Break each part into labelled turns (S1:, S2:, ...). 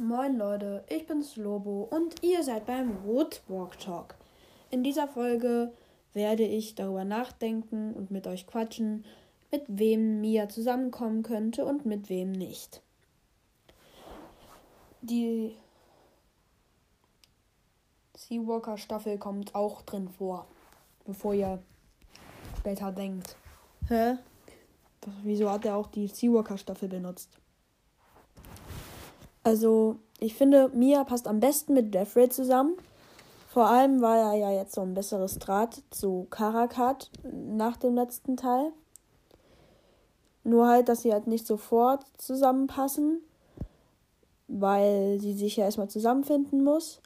S1: Moin Leute, ich bin's Lobo und ihr seid beim Woodwalk Talk. In dieser Folge werde ich darüber nachdenken und mit euch quatschen, mit wem Mia zusammenkommen könnte und mit wem nicht. Die Seawalker Staffel kommt auch drin vor, bevor ihr später denkt. Hä? Wieso hat er auch die Seawalker Staffel benutzt? Also, ich finde, Mia passt am besten mit Jeffrey zusammen. Vor allem, weil er ja jetzt so ein besseres Draht zu Karak hat nach dem letzten Teil. Nur halt, dass sie halt nicht sofort zusammenpassen, weil sie sich ja erstmal zusammenfinden muss.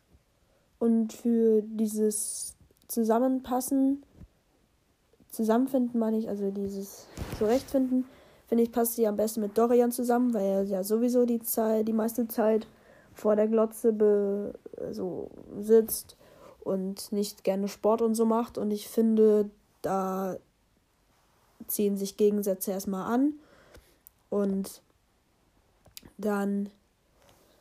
S1: Und für dieses Zusammenpassen, Zusammenfinden meine ich, also dieses Zurechtfinden, finde ich, passt sie am besten mit Dorian zusammen, weil er ja sowieso die Zeit, die meiste Zeit vor der Glotze be, so sitzt und nicht gerne Sport und so macht. Und ich finde, da ziehen sich Gegensätze erstmal an. Und dann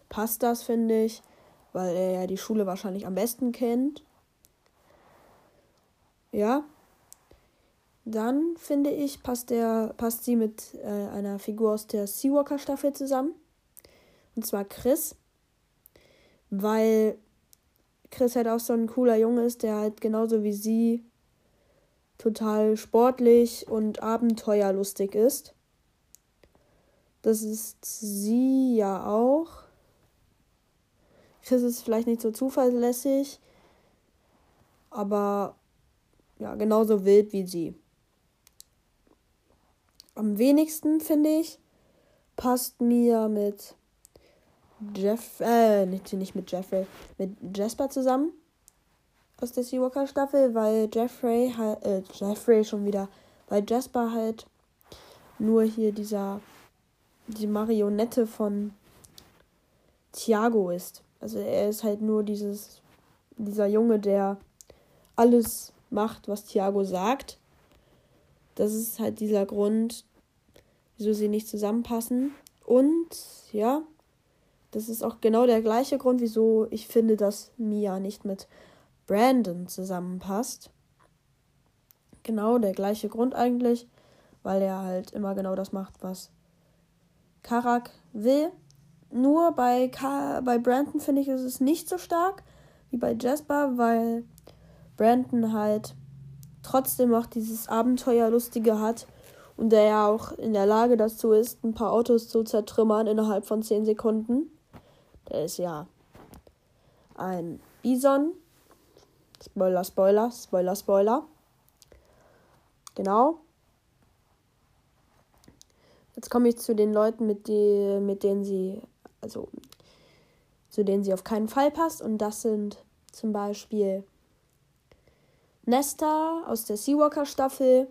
S1: passt das, finde ich, weil er ja die Schule wahrscheinlich am besten kennt. Ja, dann finde ich, passt, der, passt sie mit äh, einer Figur aus der Seawalker-Staffel zusammen. Und zwar Chris. Weil Chris halt auch so ein cooler Junge ist, der halt genauso wie sie total sportlich und abenteuerlustig ist. Das ist sie ja auch. Chris ist vielleicht nicht so zuverlässig, aber ja, genauso wild wie sie am wenigsten, finde ich, passt mir mit Jeff, äh, nicht, nicht mit Jeffrey, mit Jasper zusammen aus der Seawalker Staffel, weil Jeffrey halt, äh, Jeffrey schon wieder, weil Jasper halt nur hier dieser, die Marionette von Thiago ist. Also er ist halt nur dieses, dieser Junge, der alles macht, was Thiago sagt. Das ist halt dieser Grund, wieso sie nicht zusammenpassen. Und ja, das ist auch genau der gleiche Grund, wieso ich finde, dass Mia nicht mit Brandon zusammenpasst. Genau der gleiche Grund eigentlich, weil er halt immer genau das macht, was Karak will. Nur bei, Ka bei Brandon finde ich, ist es nicht so stark wie bei Jasper, weil Brandon halt trotzdem auch dieses Abenteuerlustige hat und der ja auch in der Lage dazu ist, ein paar Autos zu zertrümmern innerhalb von 10 Sekunden. Der ist ja ein Bison. Spoiler, Spoiler, Spoiler, Spoiler. Genau. Jetzt komme ich zu den Leuten, mit, die, mit denen sie, also zu denen sie auf keinen Fall passt. Und das sind zum Beispiel Nesta aus der Seawalker Staffel.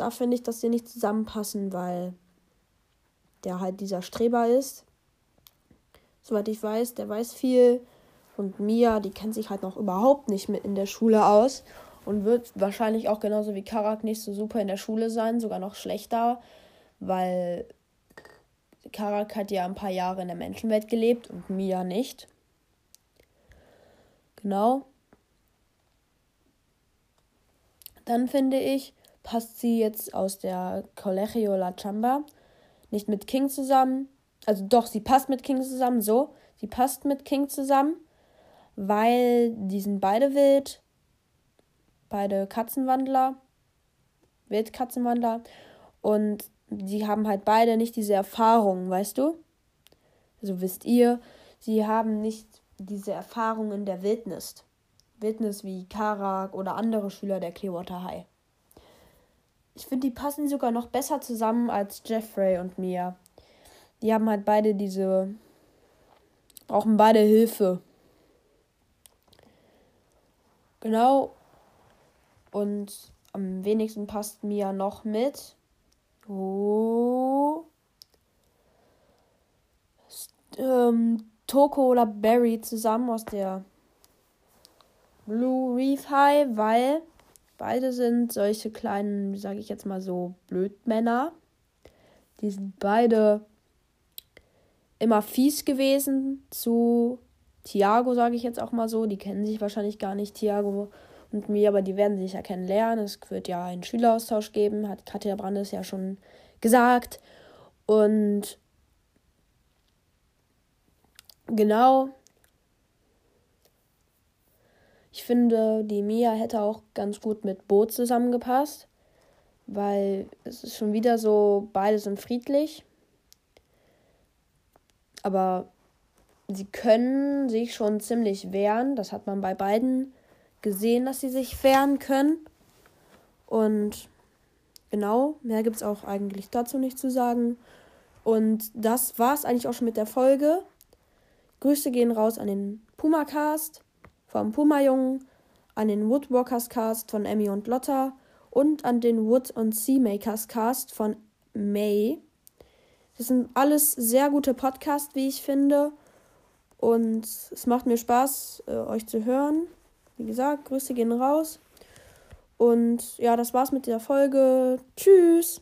S1: Da finde ich, dass sie nicht zusammenpassen, weil der halt dieser Streber ist. Soweit ich weiß, der weiß viel. Und Mia, die kennt sich halt noch überhaupt nicht mit in der Schule aus. Und wird wahrscheinlich auch genauso wie Karak nicht so super in der Schule sein, sogar noch schlechter, weil Karak hat ja ein paar Jahre in der Menschenwelt gelebt und Mia nicht. Genau. Dann finde ich, passt sie jetzt aus der Colegio La Chamba nicht mit King zusammen. Also doch, sie passt mit King zusammen, so. Sie passt mit King zusammen, weil die sind beide wild. Beide Katzenwandler. Wildkatzenwandler. Und die haben halt beide nicht diese Erfahrung, weißt du? Also wisst ihr, sie haben nicht diese Erfahrung in der Wildnis. Wildnis wie Karak oder andere Schüler der Clearwater High. Ich finde, die passen sogar noch besser zusammen als Jeffrey und Mia. Die haben halt beide diese. brauchen beide Hilfe. Genau. Und am wenigsten passt Mia noch mit. Oh. Ähm, Toko oder Barry zusammen aus der Blue Reef High, weil beide sind solche kleinen, sage ich jetzt mal so, Blödmänner. Die sind beide immer fies gewesen zu Thiago, sage ich jetzt auch mal so. Die kennen sich wahrscheinlich gar nicht, Thiago und mir, aber die werden sich ja kennenlernen. Es wird ja einen Schüleraustausch geben, hat Katja Brandes ja schon gesagt. Und genau, ich finde, die Mia hätte auch ganz gut mit Bo zusammengepasst, weil es ist schon wieder so, beide sind friedlich. Aber sie können sich schon ziemlich wehren. Das hat man bei beiden gesehen, dass sie sich wehren können. Und genau, mehr gibt es auch eigentlich dazu nicht zu sagen. Und das war es eigentlich auch schon mit der Folge. Grüße gehen raus an den Puma-Cast vom Puma-Jungen, an den Woodwalkers-Cast von Emmy und Lotta und an den Wood- und Seamakers-Cast von May. Das sind alles sehr gute Podcasts, wie ich finde. Und es macht mir Spaß, äh, euch zu hören. Wie gesagt, Grüße gehen raus. Und ja, das war's mit der Folge. Tschüss.